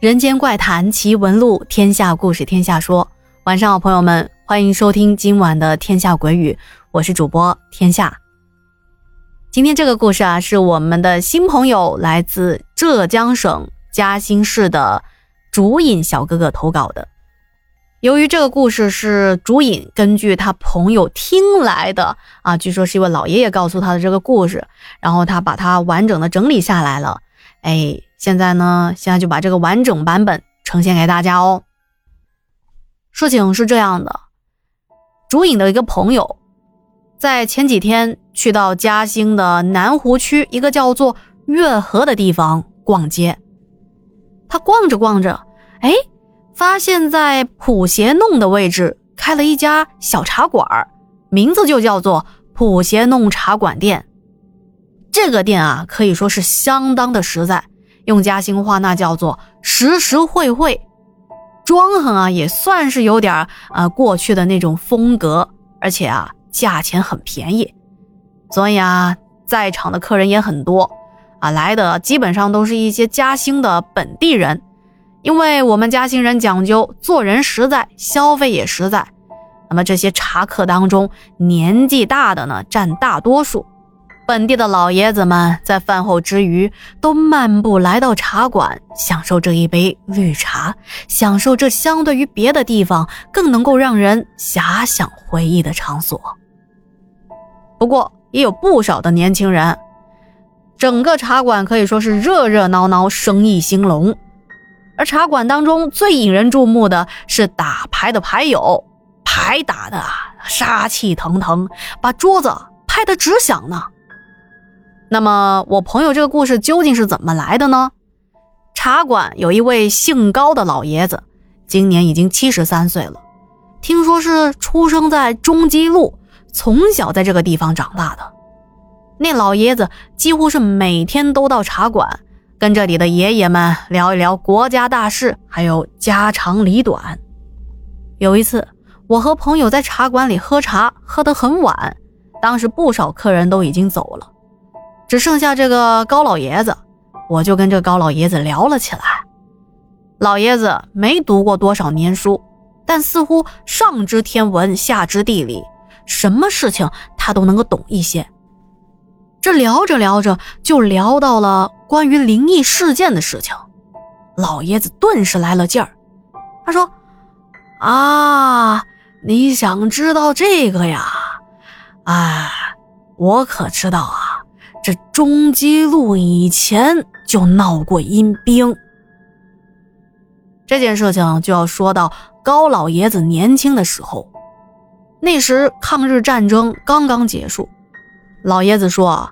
人间怪谈奇闻录，天下故事天下说。晚上好，朋友们，欢迎收听今晚的《天下鬼语》，我是主播天下。今天这个故事啊，是我们的新朋友，来自浙江省嘉兴市的竹影小哥哥投稿的。由于这个故事是竹影根据他朋友听来的啊，据说是一位老爷爷告诉他的这个故事，然后他把它完整的整理下来了。哎。现在呢，现在就把这个完整版本呈现给大家哦。事情是这样的，竹影的一个朋友，在前几天去到嘉兴的南湖区一个叫做月河的地方逛街。他逛着逛着，哎，发现在普贤弄的位置开了一家小茶馆名字就叫做普贤弄茶馆店。这个店啊，可以说是相当的实在。用嘉兴话，那叫做实实惠惠，装潢啊也算是有点呃过去的那种风格，而且啊价钱很便宜，所以啊在场的客人也很多啊，来的基本上都是一些嘉兴的本地人，因为我们嘉兴人讲究做人实在，消费也实在，那么这些茶客当中年纪大的呢占大多数。本地的老爷子们在饭后之余，都漫步来到茶馆，享受这一杯绿茶，享受这相对于别的地方更能够让人遐想回忆的场所。不过，也有不少的年轻人，整个茶馆可以说是热热闹闹，生意兴隆。而茶馆当中最引人注目的是打牌的牌友，牌打的杀气腾腾，把桌子拍得直响呢。那么我朋友这个故事究竟是怎么来的呢？茶馆有一位姓高的老爷子，今年已经七十三岁了。听说是出生在中基路，从小在这个地方长大的。那老爷子几乎是每天都到茶馆，跟这里的爷爷们聊一聊国家大事，还有家长里短。有一次，我和朋友在茶馆里喝茶，喝得很晚，当时不少客人都已经走了。只剩下这个高老爷子，我就跟这高老爷子聊了起来。老爷子没读过多少年书，但似乎上知天文，下知地理，什么事情他都能够懂一些。这聊着聊着，就聊到了关于灵异事件的事情。老爷子顿时来了劲儿，他说：“啊，你想知道这个呀？哎，我可知道啊。”这中基路以前就闹过阴兵，这件事情就要说到高老爷子年轻的时候。那时抗日战争刚刚结束，老爷子说啊，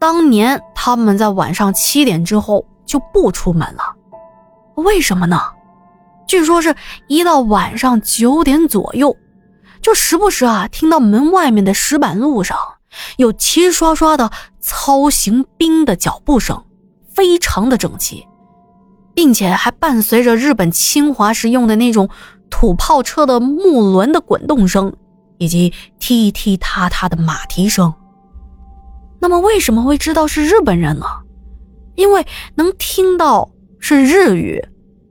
当年他们在晚上七点之后就不出门了，为什么呢？据说是一到晚上九点左右，就时不时啊听到门外面的石板路上。有齐刷刷的操行兵的脚步声，非常的整齐，并且还伴随着日本侵华时用的那种土炮车的木轮的滚动声，以及踢踢踏踏的马蹄声。那么为什么会知道是日本人呢？因为能听到是日语，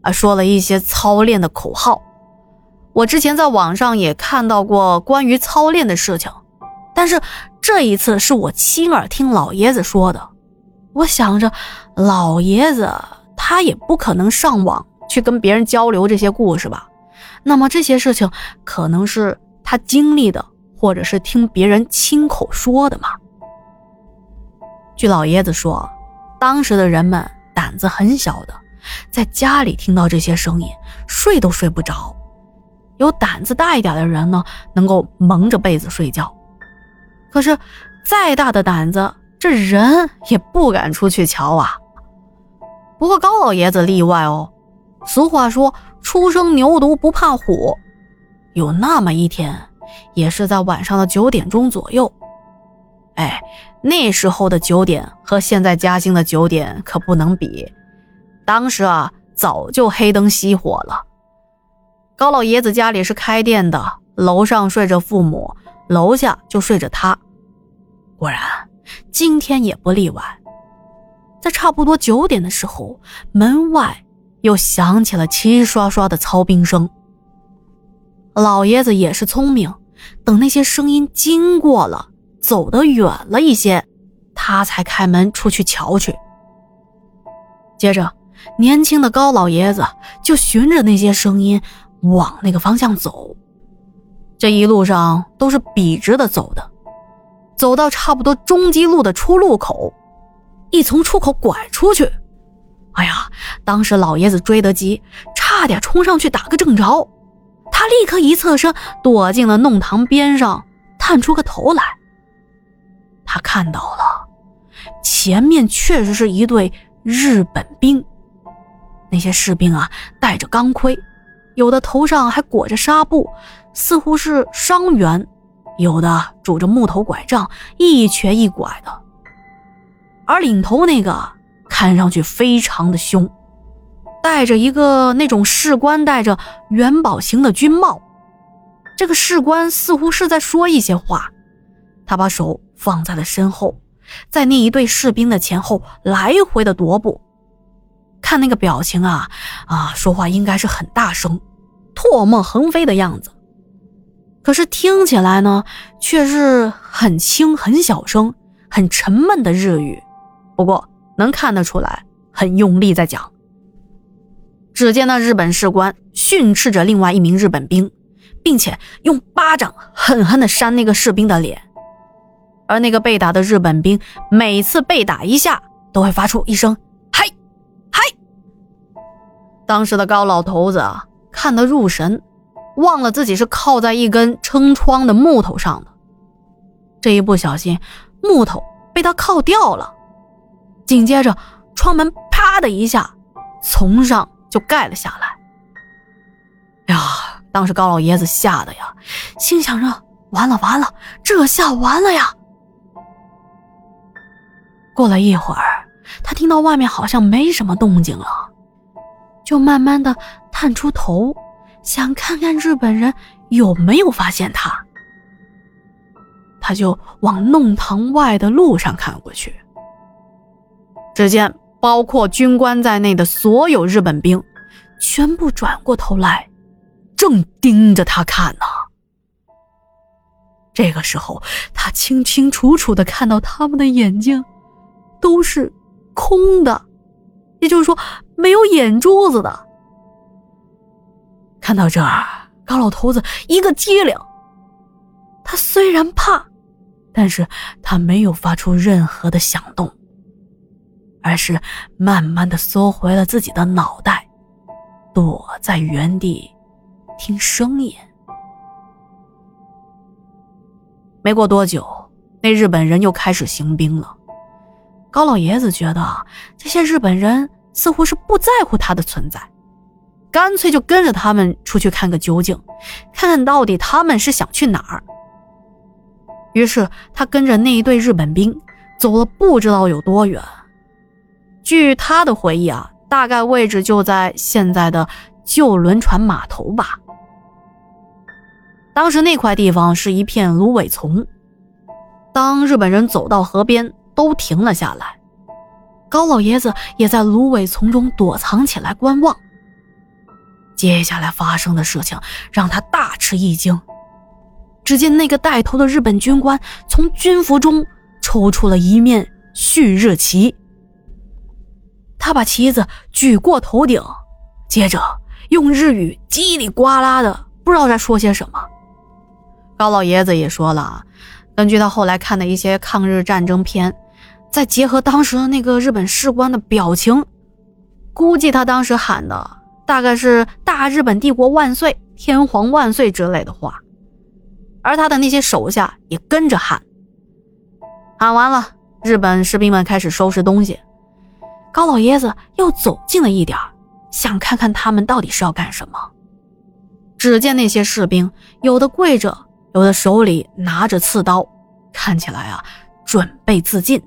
啊，说了一些操练的口号。我之前在网上也看到过关于操练的事情。但是这一次是我亲耳听老爷子说的，我想着老爷子他也不可能上网去跟别人交流这些故事吧，那么这些事情可能是他经历的，或者是听别人亲口说的嘛。据老爷子说，当时的人们胆子很小的，在家里听到这些声音，睡都睡不着；有胆子大一点的人呢，能够蒙着被子睡觉。可是，再大的胆子，这人也不敢出去瞧啊。不过高老爷子例外哦。俗话说“初生牛犊不怕虎”，有那么一天，也是在晚上的九点钟左右。哎，那时候的九点和现在嘉兴的九点可不能比。当时啊，早就黑灯熄火了。高老爷子家里是开店的，楼上睡着父母，楼下就睡着他。果然，今天也不例外。在差不多九点的时候，门外又响起了齐刷刷的操兵声。老爷子也是聪明，等那些声音经过了，走得远了一些，他才开门出去瞧去。接着，年轻的高老爷子就循着那些声音往那个方向走。这一路上都是笔直的走的，走到差不多中基路的出路口，一从出口拐出去。哎呀，当时老爷子追得急，差点冲上去打个正着。他立刻一侧身，躲进了弄堂边上，探出个头来。他看到了，前面确实是一队日本兵。那些士兵啊，戴着钢盔，有的头上还裹着纱布，似乎是伤员；有的拄着木头拐杖，一瘸一拐的。而领头那个看上去非常的凶。戴着一个那种士官戴着元宝形的军帽，这个士官似乎是在说一些话。他把手放在了身后，在那一队士兵的前后来回的踱步。看那个表情啊啊，说话应该是很大声，唾沫横飞的样子。可是听起来呢，却是很轻、很小声、很沉闷的日语。不过能看得出来，很用力在讲。只见那日本士官训斥着另外一名日本兵，并且用巴掌狠狠地扇那个士兵的脸。而那个被打的日本兵每次被打一下，都会发出一声“嗨，嗨”。当时的高老头子看得入神，忘了自己是靠在一根撑窗的木头上的。这一不小心，木头被他靠掉了。紧接着，窗门啪的一下从上。就盖了下来。呀，当时高老爷子吓得呀，心想着完了完了，这下完了呀。过了一会儿，他听到外面好像没什么动静了，就慢慢的探出头，想看看日本人有没有发现他。他就往弄堂外的路上看过去，只见。包括军官在内的所有日本兵，全部转过头来，正盯着他看呢。这个时候，他清清楚楚的看到他们的眼睛都是空的，也就是说没有眼珠子的。看到这儿，高老头子一个机灵，他虽然怕，但是他没有发出任何的响动。而是慢慢的缩回了自己的脑袋，躲在原地听声音。没过多久，那日本人又开始行兵了。高老爷子觉得这些日本人似乎是不在乎他的存在，干脆就跟着他们出去看个究竟，看看到底他们是想去哪儿。于是他跟着那一队日本兵走了不知道有多远。据他的回忆啊，大概位置就在现在的旧轮船码头吧。当时那块地方是一片芦苇丛。当日本人走到河边，都停了下来。高老爷子也在芦苇丛中躲藏起来观望。接下来发生的事情让他大吃一惊。只见那个带头的日本军官从军服中抽出了一面旭日旗。他把旗子举过头顶，接着用日语叽里呱啦的，不知道在说些什么。高老爷子也说了，根据他后来看的一些抗日战争片，再结合当时的那个日本士官的表情，估计他当时喊的大概是“大日本帝国万岁”“天皇万岁”之类的话，而他的那些手下也跟着喊。喊完了，日本士兵们开始收拾东西。高老爷子又走近了一点想看看他们到底是要干什么。只见那些士兵，有的跪着，有的手里拿着刺刀，看起来啊，准备自尽。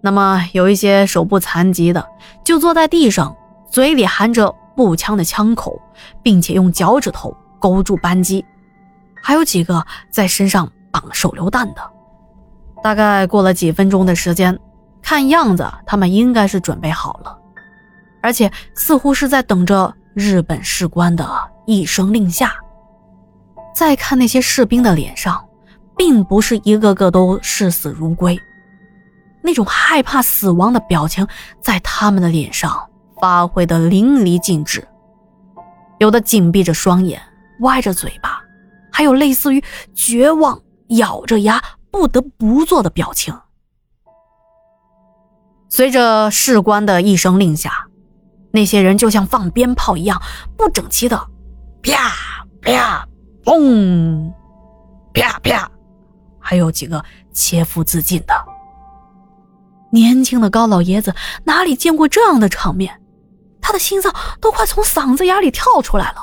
那么有一些手部残疾的，就坐在地上，嘴里含着步枪的枪口，并且用脚趾头勾住扳机。还有几个在身上绑手榴弹的。大概过了几分钟的时间。看样子，他们应该是准备好了。而且似乎是在等着日本士官的一声令下。再看那些士兵的脸上，并不是一个个都视死如归，那种害怕死亡的表情在他们的脸上发挥的淋漓尽致。有的紧闭着双眼，歪着嘴巴，还有类似于绝望、咬着牙不得不做的表情。随着士官的一声令下，那些人就像放鞭炮一样，不整齐的啪啪。砰，啪啪，还有几个切腹自尽的。年轻的高老爷子哪里见过这样的场面？他的心脏都快从嗓子眼里跳出来了。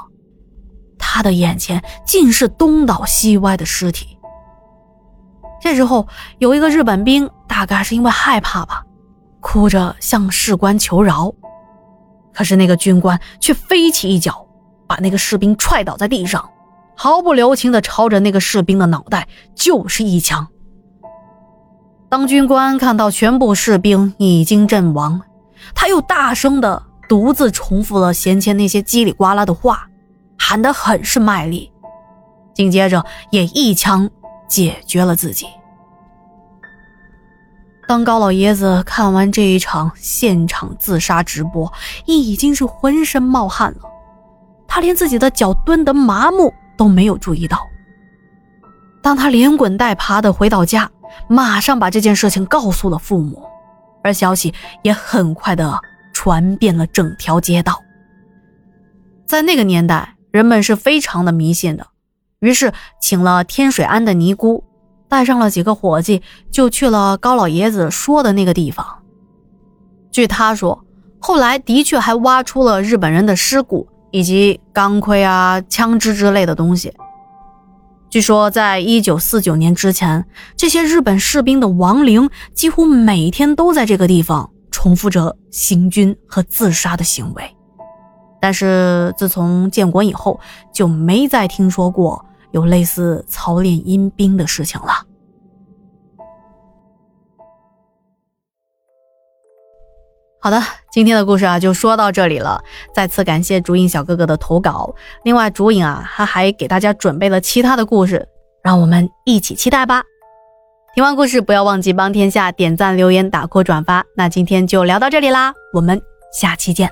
他的眼前尽是东倒西歪的尸体。这时候，有一个日本兵，大概是因为害怕吧，哭着向士官求饶。可是那个军官却飞起一脚，把那个士兵踹倒在地上。毫不留情地朝着那个士兵的脑袋就是一枪。当军官看到全部士兵已经阵亡，他又大声地独自重复了先前那些叽里呱啦的话，喊得很是卖力。紧接着也一枪解决了自己。当高老爷子看完这一场现场自杀直播，已经是浑身冒汗了，他连自己的脚蹲得麻木。都没有注意到。当他连滚带爬的回到家，马上把这件事情告诉了父母，而消息也很快的传遍了整条街道。在那个年代，人们是非常的迷信的，于是请了天水庵的尼姑，带上了几个伙计，就去了高老爷子说的那个地方。据他说，后来的确还挖出了日本人的尸骨。以及钢盔啊、枪支之类的东西。据说，在一九四九年之前，这些日本士兵的亡灵几乎每天都在这个地方重复着行军和自杀的行为。但是自从建国以后，就没再听说过有类似操练阴兵的事情了。好的，今天的故事啊就说到这里了。再次感谢竹影小哥哥的投稿。另外，竹影啊他还给大家准备了其他的故事，让我们一起期待吧。听完故事，不要忘记帮天下点赞、留言、打 call、转发。那今天就聊到这里啦，我们下期见。